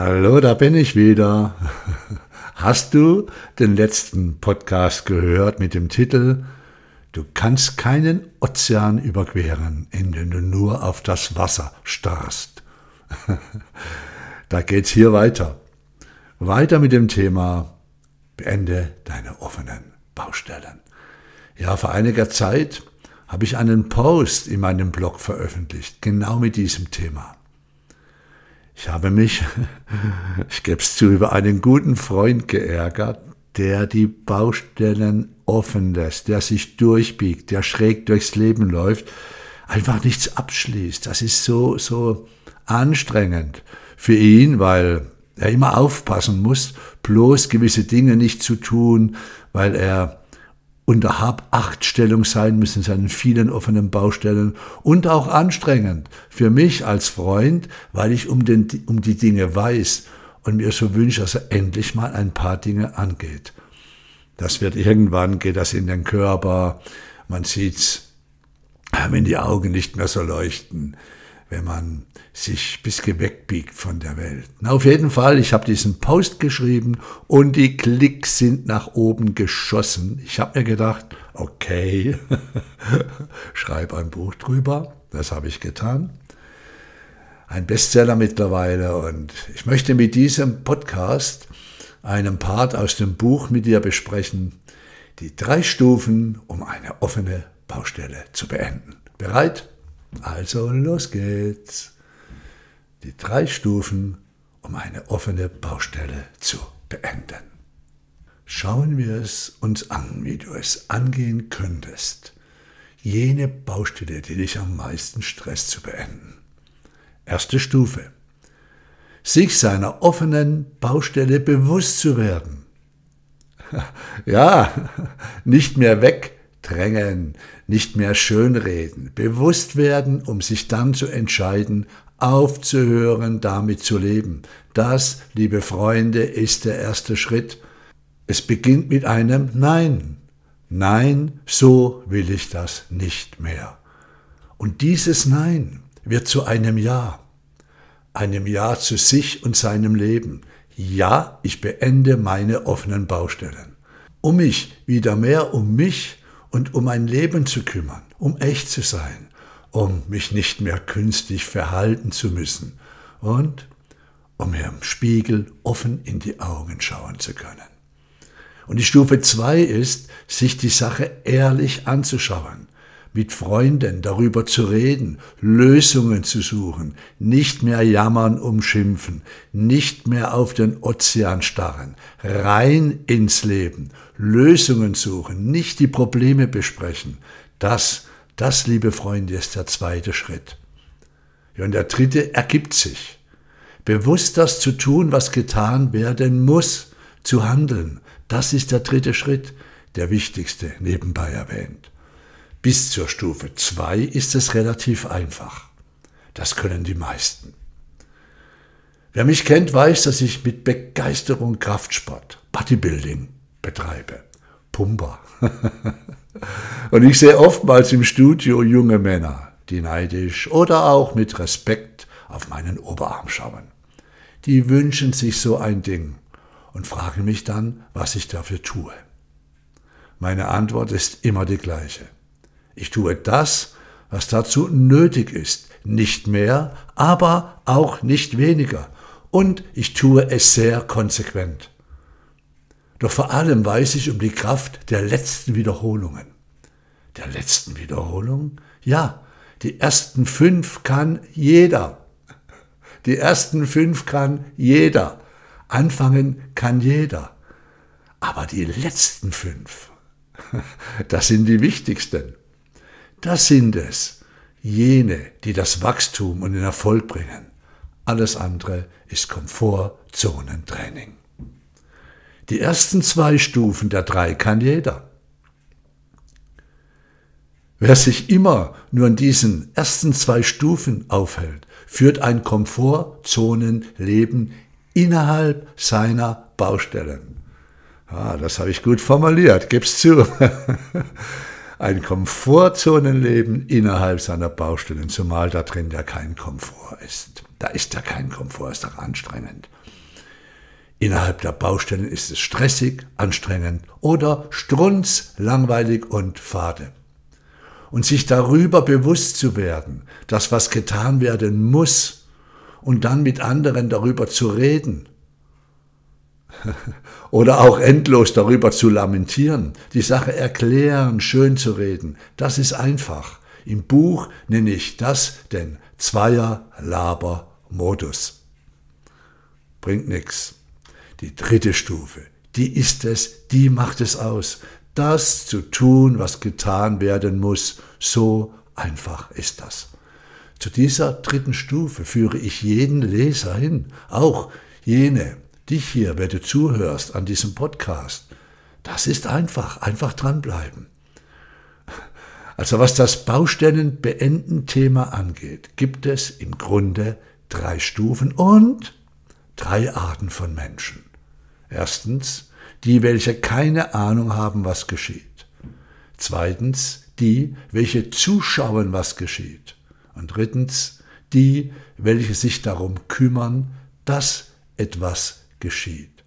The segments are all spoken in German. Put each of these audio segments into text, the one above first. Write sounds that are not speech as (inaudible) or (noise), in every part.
Hallo, da bin ich wieder. (laughs) Hast du den letzten Podcast gehört mit dem Titel Du kannst keinen Ozean überqueren, indem du nur auf das Wasser starrst. (laughs) da geht's hier weiter. Weiter mit dem Thema Beende deine offenen Baustellen. Ja, vor einiger Zeit habe ich einen Post in meinem Blog veröffentlicht, genau mit diesem Thema. Ich habe mich, (laughs) ich gebe es zu, über einen guten Freund geärgert, der die Baustellen offen lässt, der sich durchbiegt, der schräg durchs Leben läuft, einfach nichts abschließt. Das ist so, so anstrengend für ihn, weil er immer aufpassen muss, bloß gewisse Dinge nicht zu tun, weil er unter Hab-Acht-Stellung sein müssen, seinen vielen offenen Baustellen und auch anstrengend für mich als Freund, weil ich um, den, um die Dinge weiß und mir so wünsche, dass er endlich mal ein paar Dinge angeht. Das wird irgendwann, geht das in den Körper, man sieht's, wenn die Augen nicht mehr so leuchten, wenn man sich bis wegbiegt von der Welt. Na, auf jeden Fall, ich habe diesen Post geschrieben und die Klicks sind nach oben geschossen. Ich habe mir gedacht, okay, (laughs) schreib ein Buch drüber. Das habe ich getan. Ein Bestseller mittlerweile und ich möchte mit diesem Podcast einen Part aus dem Buch mit dir besprechen. Die drei Stufen, um eine offene Baustelle zu beenden. Bereit? Also los geht's. Die drei Stufen, um eine offene Baustelle zu beenden. Schauen wir es uns an, wie du es angehen könntest, jene Baustelle, die dich am meisten stresst, zu beenden. Erste Stufe. Sich seiner offenen Baustelle bewusst zu werden. (laughs) Ja, nicht mehr weg drängen, nicht mehr schönreden, bewusst werden, um sich dann zu entscheiden, aufzuhören, damit zu leben. Das, liebe Freunde, ist der erste Schritt. Es beginnt mit einem Nein. Nein, so will ich das nicht mehr. Und dieses Nein wird zu einem Ja. Einem Ja zu sich und seinem Leben. Ja, ich beende meine offenen Baustellen. Um mich, wieder mehr um mich und um mein Leben zu kümmern, um echt zu sein, um mich nicht mehr künstlich verhalten zu müssen und um mir im Spiegel offen in die Augen schauen zu können. Und die Stufe zwei ist, sich die Sache ehrlich anzuschauen, mit Freunden darüber zu reden, Lösungen zu suchen, nicht mehr jammern, umschimpfen, nicht mehr auf den Ozean starren, rein ins Leben, Lösungen suchen, nicht die Probleme besprechen. Das, das, liebe Freunde, ist der zweite Schritt. Und der dritte ergibt sich. Bewusst das zu tun, was getan werden muss, zu handeln. Das ist der dritte Schritt, der wichtigste, nebenbei erwähnt. Bis zur Stufe 2 ist es relativ einfach. Das können die meisten. Wer mich kennt, weiß, dass ich mit Begeisterung Kraftsport, Bodybuilding betreibe. Pumba. (laughs) Und ich sehe oftmals im Studio junge Männer, die neidisch oder auch mit Respekt auf meinen Oberarm schauen. Die wünschen sich so ein Ding und fragen mich dann, was ich dafür tue. Meine Antwort ist immer die gleiche. Ich tue das, was dazu nötig ist, nicht mehr, aber auch nicht weniger. Und ich tue es sehr konsequent. Doch vor allem weiß ich um die Kraft der letzten Wiederholungen. Der letzten Wiederholung? Ja, die ersten fünf kann jeder. Die ersten fünf kann jeder. Anfangen kann jeder. Aber die letzten fünf, (laughs) das sind die wichtigsten. Das sind es, jene, die das Wachstum und den Erfolg bringen. Alles andere ist Komfortzonentraining. Die ersten zwei Stufen der drei kann jeder. Wer sich immer nur in diesen ersten zwei Stufen aufhält, führt ein Komfortzonenleben innerhalb seiner Baustellen. Ah, das habe ich gut formuliert, gib's zu. (laughs) ein Komfortzonenleben innerhalb seiner Baustellen, zumal da drin ja kein Komfort ist. Da ist ja kein Komfort, ist doch anstrengend. Innerhalb der Baustellen ist es stressig, anstrengend oder strunz, langweilig und fade. Und sich darüber bewusst zu werden, dass was getan werden muss und dann mit anderen darüber zu reden (laughs) oder auch endlos darüber zu lamentieren, die Sache erklären, schön zu reden, das ist einfach. Im Buch nenne ich das den Zweier-Laber-Modus. Bringt nichts. Die dritte Stufe, die ist es, die macht es aus. Das zu tun, was getan werden muss, so einfach ist das. Zu dieser dritten Stufe führe ich jeden Leser hin, auch jene, dich hier, wer du zuhörst an diesem Podcast. Das ist einfach, einfach dranbleiben. Also was das Baustellenbeenden-Thema angeht, gibt es im Grunde drei Stufen und drei Arten von Menschen. Erstens, die, welche keine Ahnung haben, was geschieht. Zweitens, die, welche zuschauen, was geschieht. Und drittens, die, welche sich darum kümmern, dass etwas geschieht.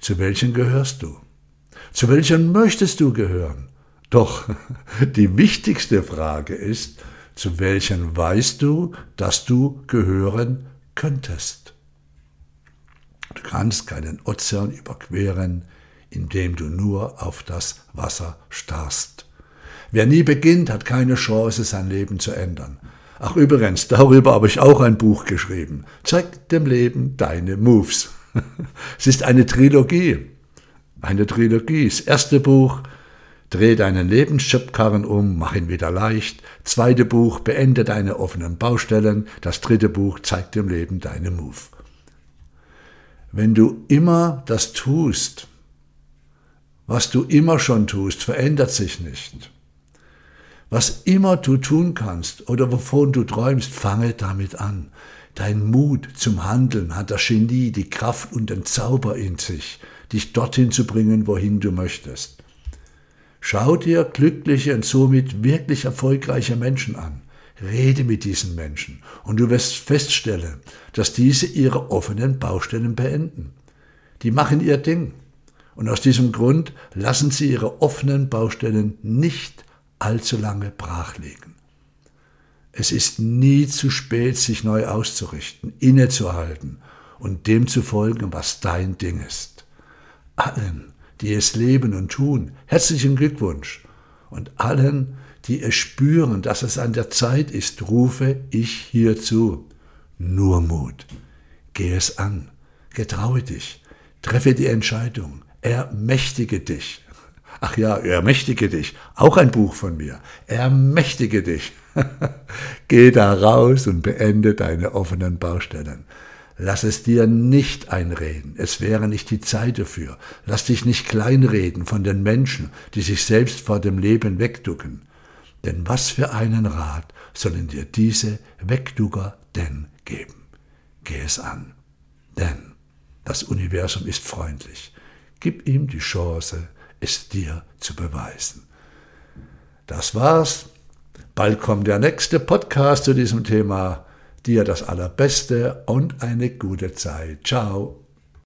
Zu welchen gehörst du? Zu welchen möchtest du gehören? Doch (laughs) die wichtigste Frage ist, zu welchen weißt du, dass du gehören könntest? Du kannst keinen Ozean überqueren, indem du nur auf das Wasser starrst. Wer nie beginnt, hat keine Chance, sein Leben zu ändern. Ach übrigens, darüber habe ich auch ein Buch geschrieben. Zeig dem Leben deine Moves. (laughs) Es ist eine Trilogie. Eine Trilogie. Das erste Buch, dreh deinen Lebensschöpfkarren um, mach ihn wieder leicht. Zweite Buch, beende deine offenen Baustellen. Das dritte Buch, zeig dem Leben deine Move. Wenn du immer das tust, was du immer schon tust, verändert sich nicht. Was immer du tun kannst oder wovon du träumst, fange damit an. Dein Mut zum Handeln hat das Genie, die Kraft und den Zauber in sich, dich dorthin zu bringen, wohin du möchtest. Schau dir glückliche und somit wirklich erfolgreiche Menschen an. Rede mit diesen Menschen und du wirst feststellen, dass diese ihre offenen Baustellen beenden. Die machen ihr Ding. Und aus diesem Grund lassen sie ihre offenen Baustellen nicht allzu lange brachlegen. Es ist nie zu spät, sich neu auszurichten, innezuhalten und dem zu folgen, was dein Ding ist. Allen, die es leben und tun, herzlichen Glückwunsch. Und allen, die es spüren, dass es an der Zeit ist, rufe ich hierzu. Nur Mut. Geh es an. Getraue dich. Treffe die Entscheidung. Ermächtige dich. Ach ja, ermächtige dich. Auch ein Buch von mir. Ermächtige dich. (laughs) Geh da raus und beende deine offenen Baustellen. Lass es dir nicht einreden, es wäre nicht die Zeit dafür. Lass dich nicht kleinreden von den Menschen, die sich selbst vor dem Leben wegducken. Denn was für einen Rat sollen dir diese Wegducker denn geben? Geh es an. Denn das Universum ist freundlich. Gib ihm die Chance, es dir zu beweisen. Das war's. Bald kommt der nächste Podcast zu diesem Thema. Dir das Allerbeste und eine gute Zeit. Ciao.